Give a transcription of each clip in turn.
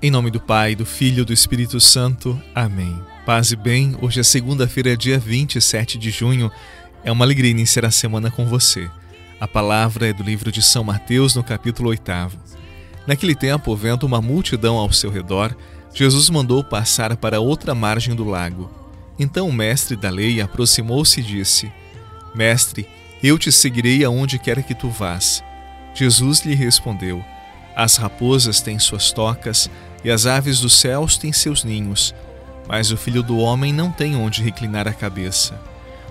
Em nome do Pai, do Filho e do Espírito Santo. Amém. Paz e bem, hoje é segunda-feira, dia 27 de junho. É uma alegria iniciar a semana com você. A palavra é do livro de São Mateus, no capítulo 8. Naquele tempo, vendo uma multidão ao seu redor, Jesus mandou passar para outra margem do lago. Então o mestre da lei aproximou-se e disse: Mestre, eu te seguirei aonde quer que tu vás. Jesus lhe respondeu: As raposas têm suas tocas e as aves dos céus têm seus ninhos, mas o filho do homem não tem onde reclinar a cabeça.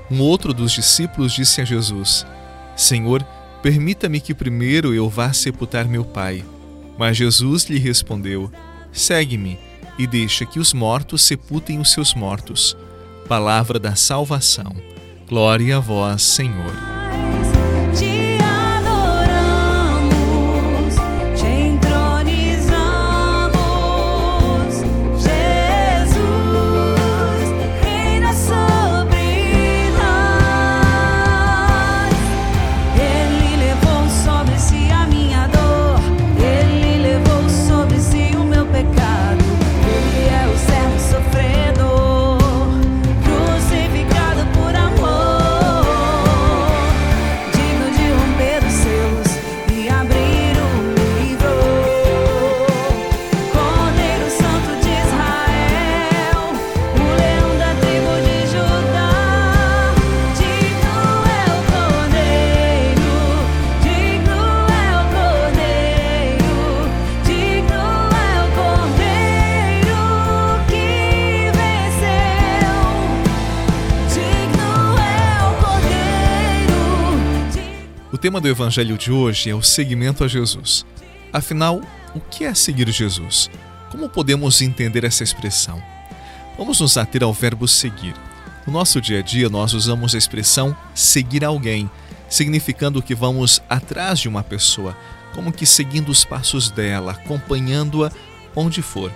Um outro dos discípulos disse a Jesus: Senhor, permita-me que primeiro eu vá sepultar meu pai. Mas Jesus lhe respondeu: Segue-me e deixa que os mortos sepultem os seus mortos. Palavra da salvação. Glória a vós, Senhor. O tema do evangelho de hoje é o seguimento a Jesus. Afinal, o que é seguir Jesus? Como podemos entender essa expressão? Vamos nos ater ao verbo seguir. No nosso dia a dia, nós usamos a expressão seguir alguém, significando que vamos atrás de uma pessoa, como que seguindo os passos dela, acompanhando-a onde for.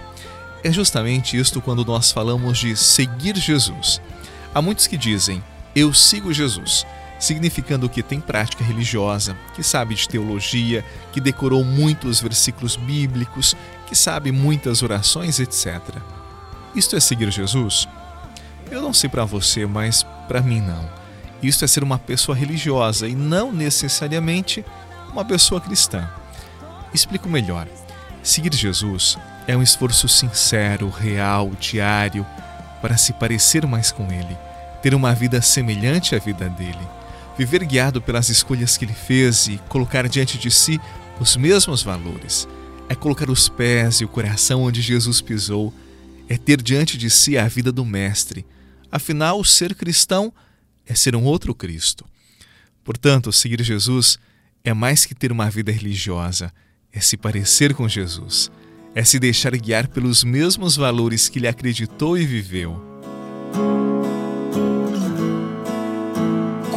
É justamente isto quando nós falamos de seguir Jesus. Há muitos que dizem, eu sigo Jesus significando que tem prática religiosa, que sabe de teologia, que decorou muitos versículos bíblicos, que sabe muitas orações, etc. Isto é seguir Jesus? Eu não sei para você, mas para mim não. Isto é ser uma pessoa religiosa e não necessariamente uma pessoa cristã. Explico melhor. Seguir Jesus é um esforço sincero, real, diário, para se parecer mais com Ele, ter uma vida semelhante à vida dele viver guiado pelas escolhas que ele fez e colocar diante de si os mesmos valores. É colocar os pés e o coração onde Jesus pisou, é ter diante de si a vida do Mestre. Afinal, ser cristão é ser um outro Cristo. Portanto, seguir Jesus é mais que ter uma vida religiosa, é se parecer com Jesus, é se deixar guiar pelos mesmos valores que ele acreditou e viveu.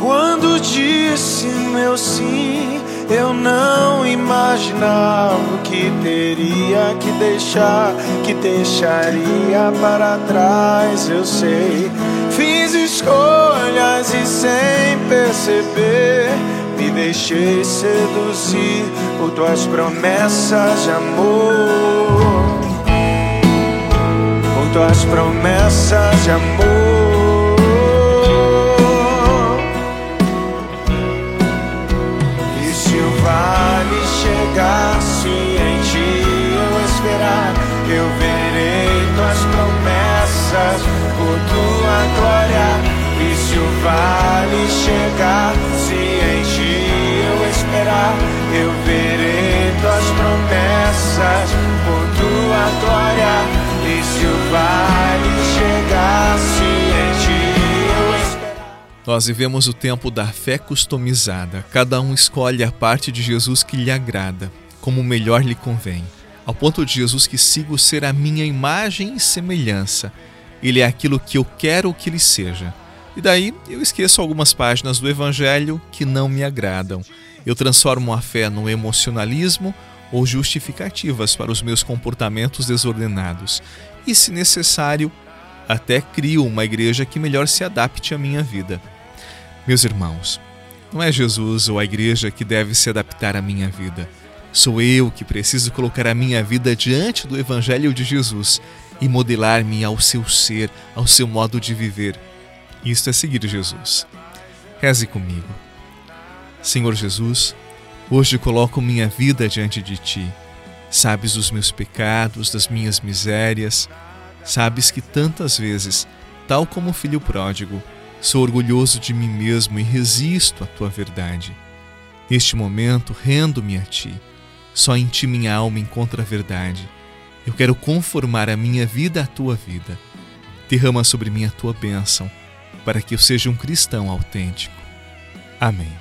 Quando disse meu sim, eu não imaginava que teria que deixar, que deixaria para trás. Eu sei, fiz escolhas e sem perceber. Me deixei seduzir por tuas promessas de amor. Por tuas promessas de amor. Nós vivemos o tempo da fé customizada. Cada um escolhe a parte de Jesus que lhe agrada, como melhor lhe convém. Ao ponto de Jesus que sigo ser a minha imagem e semelhança. Ele é aquilo que eu quero que ele seja. E daí eu esqueço algumas páginas do Evangelho que não me agradam. Eu transformo a fé no emocionalismo ou justificativas para os meus comportamentos desordenados. E, se necessário, até crio uma igreja que melhor se adapte à minha vida. Meus irmãos, não é Jesus ou a igreja que deve se adaptar à minha vida. Sou eu que preciso colocar a minha vida diante do Evangelho de Jesus e modelar-me ao seu ser, ao seu modo de viver. Isto é seguir Jesus. Reze comigo. Senhor Jesus, hoje coloco minha vida diante de ti. Sabes os meus pecados, das minhas misérias. Sabes que tantas vezes, tal como o filho pródigo, sou orgulhoso de mim mesmo e resisto à tua verdade. Neste momento, rendo-me a ti. Só em ti minha alma encontra a verdade. Eu quero conformar a minha vida à tua vida. Derrama sobre mim a tua bênção, para que eu seja um cristão autêntico. Amém.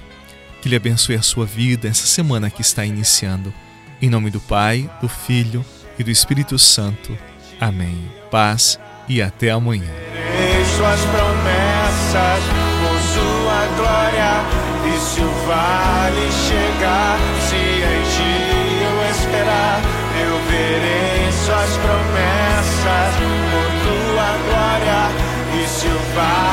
Que Ele abençoe a sua vida essa semana que está iniciando. Em nome do Pai, do Filho e do Espírito Santo. Amém. Paz e até amanhã. Com sua glória e se o vale chegar, se em eu esperar, eu verei suas promessas por tua glória e se o vale